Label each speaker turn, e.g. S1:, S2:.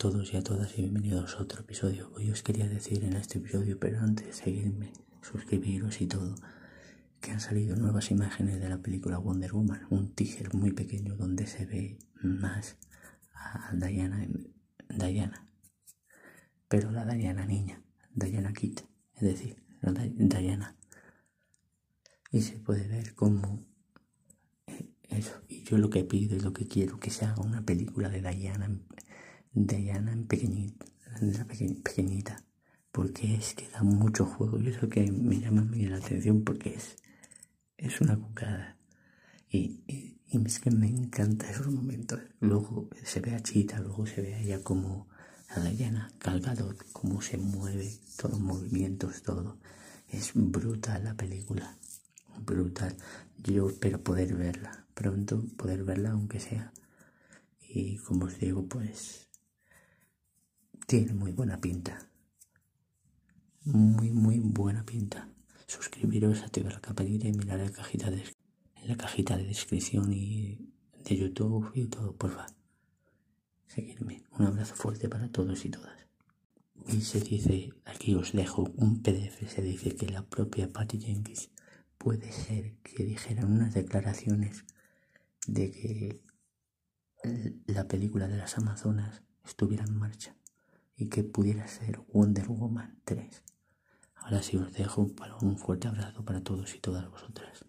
S1: todos y a todas y bienvenidos a otro episodio. Hoy os quería decir en este episodio, pero antes de seguirme, suscribiros y todo, que han salido nuevas imágenes de la película Wonder Woman, un teaser muy pequeño donde se ve más a Diana, Diana pero la Diana niña, Diana Kit, es decir, la Diana. Y se puede ver como eh, eso. Y yo lo que pido y lo que quiero que se haga una película de Diana Diana en pequeñita, pequeñita, porque es que da mucho juego y eso que me llama muy la atención porque es, es una cucada. Y, y, es que me encanta esos momentos. Luego se ve a Chita, luego se ve a ella como a Diana Calgador, cómo se mueve, todos los movimientos, todo. Es brutal la película, brutal. Yo espero poder verla, pronto poder verla aunque sea. Y como os digo, pues tiene muy buena pinta. Muy, muy buena pinta. Suscribiros, activar la campanita y mirar la cajita de, la cajita de descripción y de YouTube y todo, porfa. Seguirme. Un abrazo fuerte para todos y todas. Y se dice, aquí os dejo un PDF, se dice que la propia Patty Jenkins puede ser que dijera unas declaraciones de que la película de las Amazonas estuviera en marcha y que pudiera ser Wonder Woman 3. Ahora sí os dejo un fuerte abrazo para todos y todas vosotras.